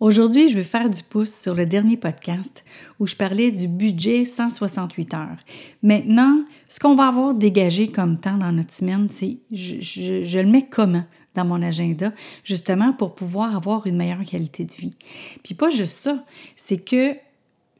Aujourd'hui, je vais faire du pouce sur le dernier podcast où je parlais du budget 168 heures. Maintenant, ce qu'on va avoir dégagé comme temps dans notre semaine, c'est je, le mets comment dans mon agenda, justement pour pouvoir avoir une meilleure qualité de vie. Puis pas juste ça, c'est que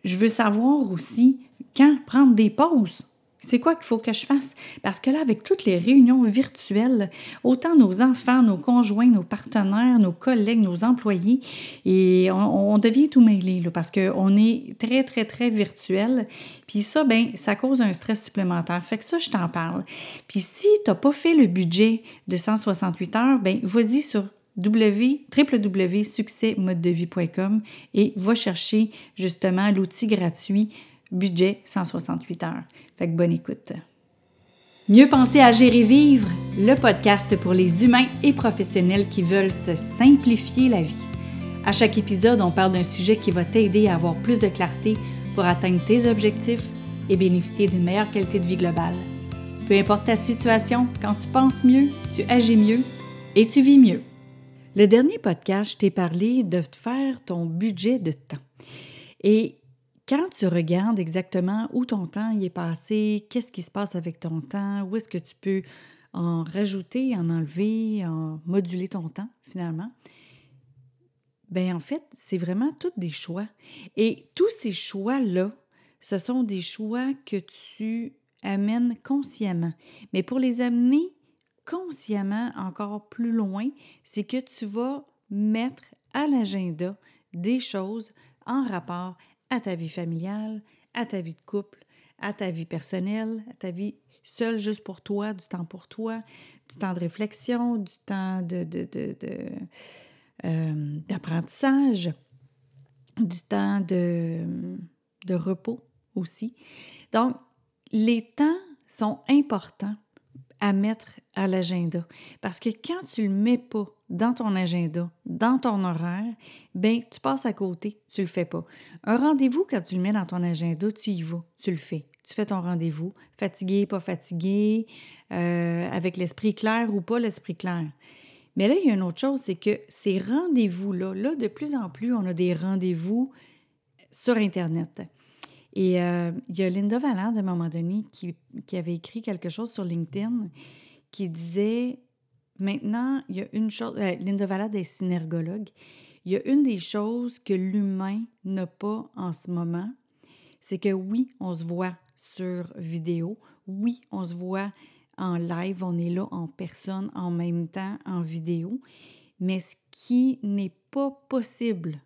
je veux savoir aussi quand prendre des pauses. C'est quoi qu'il faut que je fasse? Parce que là, avec toutes les réunions virtuelles, autant nos enfants, nos conjoints, nos partenaires, nos collègues, nos employés, et on, devient tout mêlé là, parce qu'on est très, très, très virtuel. Puis ça, ben, ça cause un stress supplémentaire. Fait que ça, je t'en parle. Puis si tu n'as pas fait le budget de 168 heures, ben, vas-y sur www.succèsmodedevie.com et va chercher justement l'outil gratuit budget 168 heures. Fait que bonne écoute. Mieux penser à gérer vivre, le podcast pour les humains et professionnels qui veulent se simplifier la vie. À chaque épisode, on parle d'un sujet qui va t'aider à avoir plus de clarté pour atteindre tes objectifs et bénéficier d'une meilleure qualité de vie globale. Peu importe ta situation, quand tu penses mieux, tu agis mieux et tu vis mieux. Le dernier podcast, je t'ai parlé de faire ton budget de temps. Et quand tu regardes exactement où ton temps y est passé, qu'est-ce qui se passe avec ton temps, où est-ce que tu peux en rajouter, en enlever, en moduler ton temps finalement, ben en fait, c'est vraiment tous des choix. Et tous ces choix-là, ce sont des choix que tu amènes consciemment. Mais pour les amener consciemment encore plus loin, c'est que tu vas mettre à l'agenda des choses en rapport à ta vie familiale, à ta vie de couple, à ta vie personnelle, à ta vie seule juste pour toi, du temps pour toi, du temps de réflexion, du temps de, euh, d'apprentissage, du temps de, de repos aussi. Donc, les temps sont importants à mettre à l'agenda. Parce que quand tu le mets pas dans ton agenda, dans ton horaire, ben tu passes à côté, tu le fais pas. Un rendez-vous, quand tu le mets dans ton agenda, tu y vas, tu le fais. Tu fais ton rendez-vous, fatigué, pas fatigué, euh, avec l'esprit clair ou pas l'esprit clair. Mais là, il y a une autre chose, c'est que ces rendez-vous-là, là, de plus en plus, on a des rendez-vous sur Internet. Et euh, il y a Linda Valland, à un moment donné, qui, qui, avait écrit quelque chose sur LinkedIn qui disait maintenant, il y a une chose. Euh, Linda Valland est synergologue. Il y a une des choses que l'humain n'a pas en ce moment, c'est que oui, on se voit sur vidéo, oui, on se voit en live, on est là en personne en même temps en vidéo, mais ce qui n'est pas possible,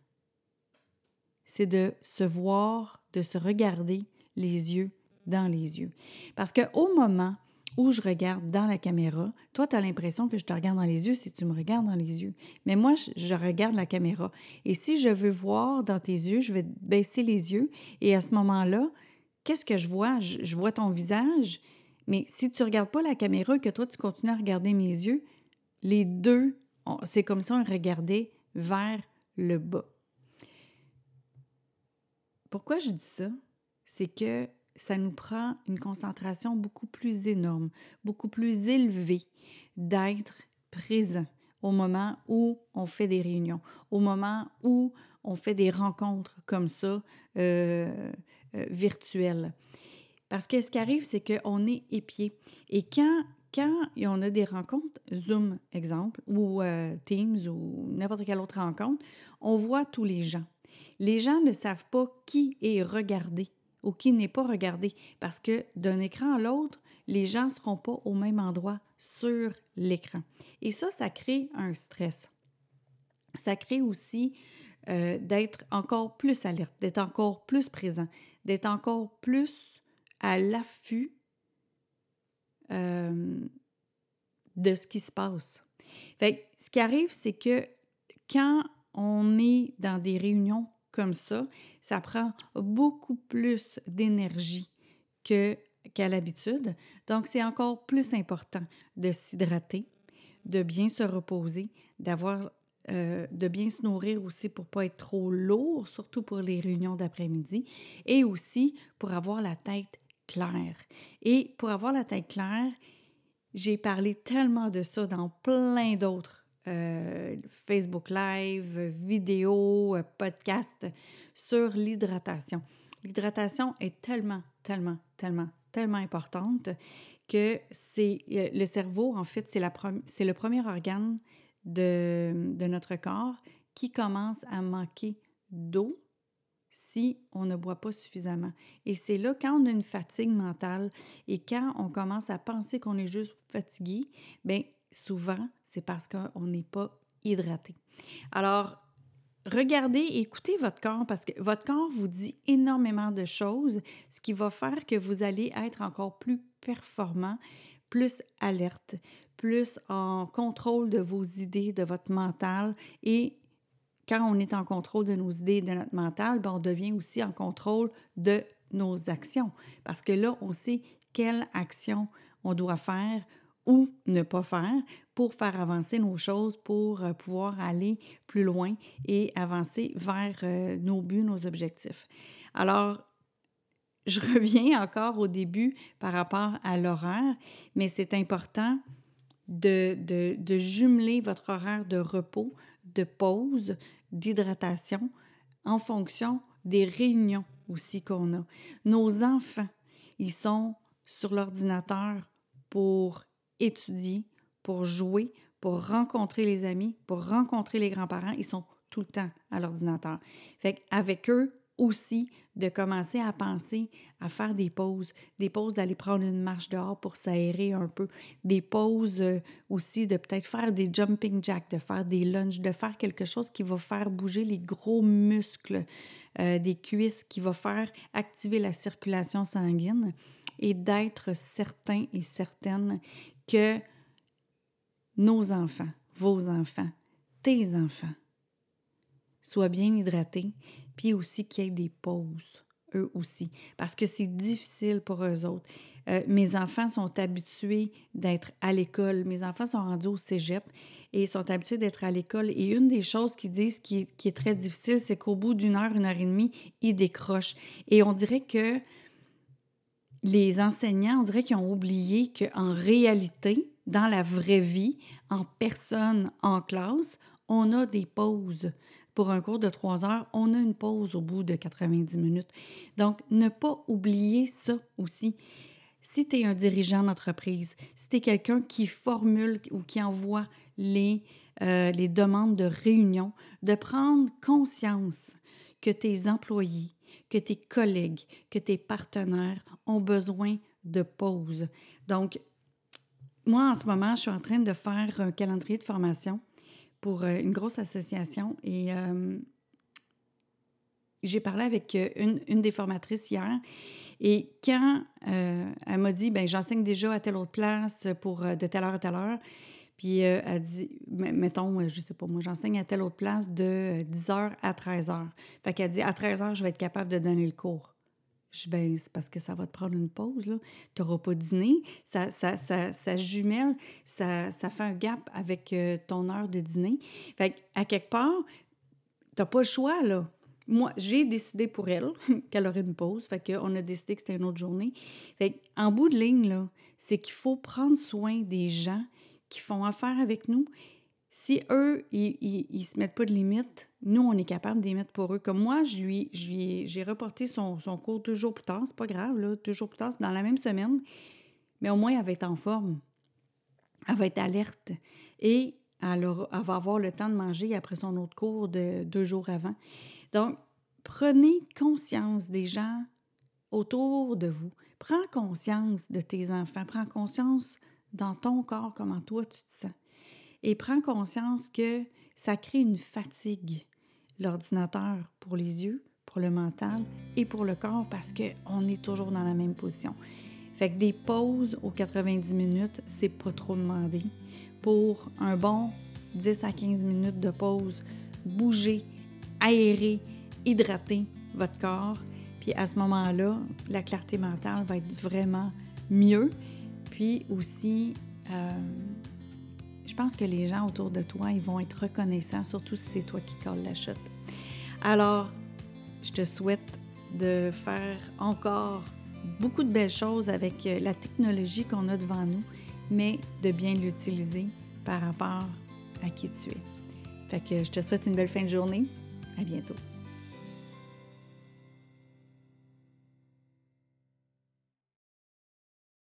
c'est de se voir de se regarder les yeux dans les yeux. Parce qu'au moment où je regarde dans la caméra, toi, tu as l'impression que je te regarde dans les yeux si tu me regardes dans les yeux. Mais moi, je, regarde la caméra. Et si je veux voir dans tes yeux, je vais baisser les yeux. Et à ce moment-là, qu'est-ce que je vois? Je, vois ton visage. Mais si tu ne regardes pas la caméra que toi, tu continues à regarder mes yeux, les deux, c'est comme si on regardait vers le bas. Pourquoi je dis ça? C'est que ça nous prend une concentration beaucoup plus énorme, beaucoup plus élevée d'être présent au moment où on fait des réunions, au moment où on fait des rencontres comme ça, euh, euh, virtuelles. Parce que ce qui arrive, c'est qu'on est épié. Et quand, quand on a des rencontres, Zoom exemple, ou euh, Teams, ou n'importe quelle autre rencontre, on voit tous les gens. Les gens ne savent pas qui est regardé ou qui n'est pas regardé parce que d'un écran à l'autre, les gens ne seront pas au même endroit sur l'écran. Et ça, ça crée un stress. Ça crée aussi euh, d'être encore plus alerte, d'être encore plus présent, d'être encore plus à l'affût euh, de ce qui se passe. Ce qui arrive, c'est que quand on est dans des réunions comme ça, ça prend beaucoup plus d'énergie que, qu'à l'habitude. Donc, c'est encore plus important de s'hydrater, de bien se reposer, d'avoir euh, de bien se nourrir aussi pour pas être trop lourd, surtout pour les réunions d'après-midi, et aussi pour avoir la tête claire. Et pour avoir la tête claire, j'ai parlé tellement de ça dans plein d'autres euh, Facebook Live, vidéo, euh, podcast sur l'hydratation. L'hydratation est tellement, tellement, tellement, tellement importante que c'est euh, le cerveau, en fait, c'est le premier organe de, de notre corps qui commence à manquer d'eau si on ne boit pas suffisamment. Et c'est là, quand on a une fatigue mentale et quand on commence à penser qu'on est juste fatigué, bien, souvent, c'est parce qu'on n'est pas hydraté. Alors, regardez, écoutez votre corps parce que votre corps vous dit énormément de choses, ce qui va faire que vous allez être encore plus performant, plus alerte, plus en contrôle de vos idées, de votre mental et quand on est en contrôle de nos idées de notre mental, ben, on devient aussi en contrôle de nos actions. Parce que là, on sait quelle action on doit faire ou ne pas faire pour faire avancer nos choses, pour euh, pouvoir aller plus loin et avancer vers euh, nos buts, nos objectifs. Alors, je reviens encore au début par rapport à l'horaire, mais c'est important de, de, de, jumeler votre horaire de repos, de pause, d'hydratation en fonction des réunions aussi qu'on a. Nos enfants, ils sont sur l'ordinateur pour étudier, pour jouer, pour rencontrer les amis, pour rencontrer les grands-parents. Ils sont tout le temps à l'ordinateur. Fait avec eux, aussi de commencer à penser à faire des pauses, des pauses d'aller prendre une marche dehors pour s'aérer un peu, des pauses euh, aussi de peut-être faire des jumping jacks, de faire des lunges, de faire quelque chose qui va faire bouger les gros muscles euh, des cuisses, qui va faire activer la circulation sanguine et d'être certain et certaine que nos enfants, vos enfants, tes enfants, soient bien hydratés, puis aussi qu'il y ait des pauses, eux aussi, parce que c'est difficile pour eux autres. Euh, mes enfants sont habitués d'être à l'école. Mes enfants sont rendus au cégep et sont habitués d'être à l'école. Et une des choses qu'ils disent qui est très difficile, c'est qu'au bout d'une heure, une heure et demie, ils décrochent. Et on dirait que les enseignants, on dirait qu'ils ont oublié qu'en réalité, dans la vraie vie, en personne, en classe, on a des pauses pour un cours de trois heures, on a une pause au bout de 90 minutes. Donc, ne pas oublier ça aussi. Si tu es un dirigeant d'entreprise, si tu es quelqu'un qui formule ou qui envoie les, euh, les demandes de réunion, de prendre conscience que tes employés, que tes collègues, que tes partenaires ont besoin de pause. Donc, moi, en ce moment, je suis en train de faire un calendrier de formation pour euh, une grosse association et euh, j'ai parlé avec euh, une, une, des formatrices hier et quand elle m'a dit, ben j'enseigne déjà à telle autre place pour de telle heure à telle heure, puis elle dit, mettons, je sais pas, moi j'enseigne à telle autre place de 10 heures à 13 heures. Fait qu'elle dit, à 13 heures, je vais être capable de donner le cours. Je dis, ben, c'est parce que ça va te prendre une pause, là. Tu n'auras pas dîné. Ça, ça, ça, ça jumelle, ça, ça, fait un gap avec euh, ton heure de dîner. Fait à quelque part, tu n'as pas le choix, là. Moi, j'ai décidé pour elle qu'elle aurait une pause. Fait qu'on a décidé que c'était une autre journée. Fait en bout de ligne, là, c'est qu'il faut prendre soin des gens qui font affaire avec nous si eux, ils, ne se mettent pas de limites, nous, on est capable de mettre pour eux. Comme moi, je lui, j'ai reporté son, cours deux jours plus tard. C'est pas grave, là. Deux jours plus tard, c'est dans la même semaine. Mais au moins, elle va être en forme. Elle va être alerte. Et elle, elle va avoir le temps de manger après son autre cours de deux jours avant. Donc, prenez conscience des gens autour de vous. Prends conscience de tes enfants. Prends conscience dans ton corps, comment toi tu te sens et prends conscience que ça crée une fatigue, l'ordinateur pour les yeux, pour le mental et pour le corps parce qu'on est toujours dans la même position. Fait que des pauses aux 90 minutes, c'est pas trop demandé. Pour un bon 10 à 15 minutes de pause, bouger, aérer, hydrater votre corps. Puis à ce moment-là, la clarté mentale va être vraiment mieux. Puis aussi, euh, je pense que les gens autour de toi, ils vont être reconnaissants, surtout si c'est toi qui colle la chute. Alors, je te souhaite de faire encore beaucoup de belles choses avec euh, la technologie qu'on a devant nous, mais de bien l'utiliser par rapport à qui tu es. Fait que je te souhaite une belle fin de journée. À bientôt.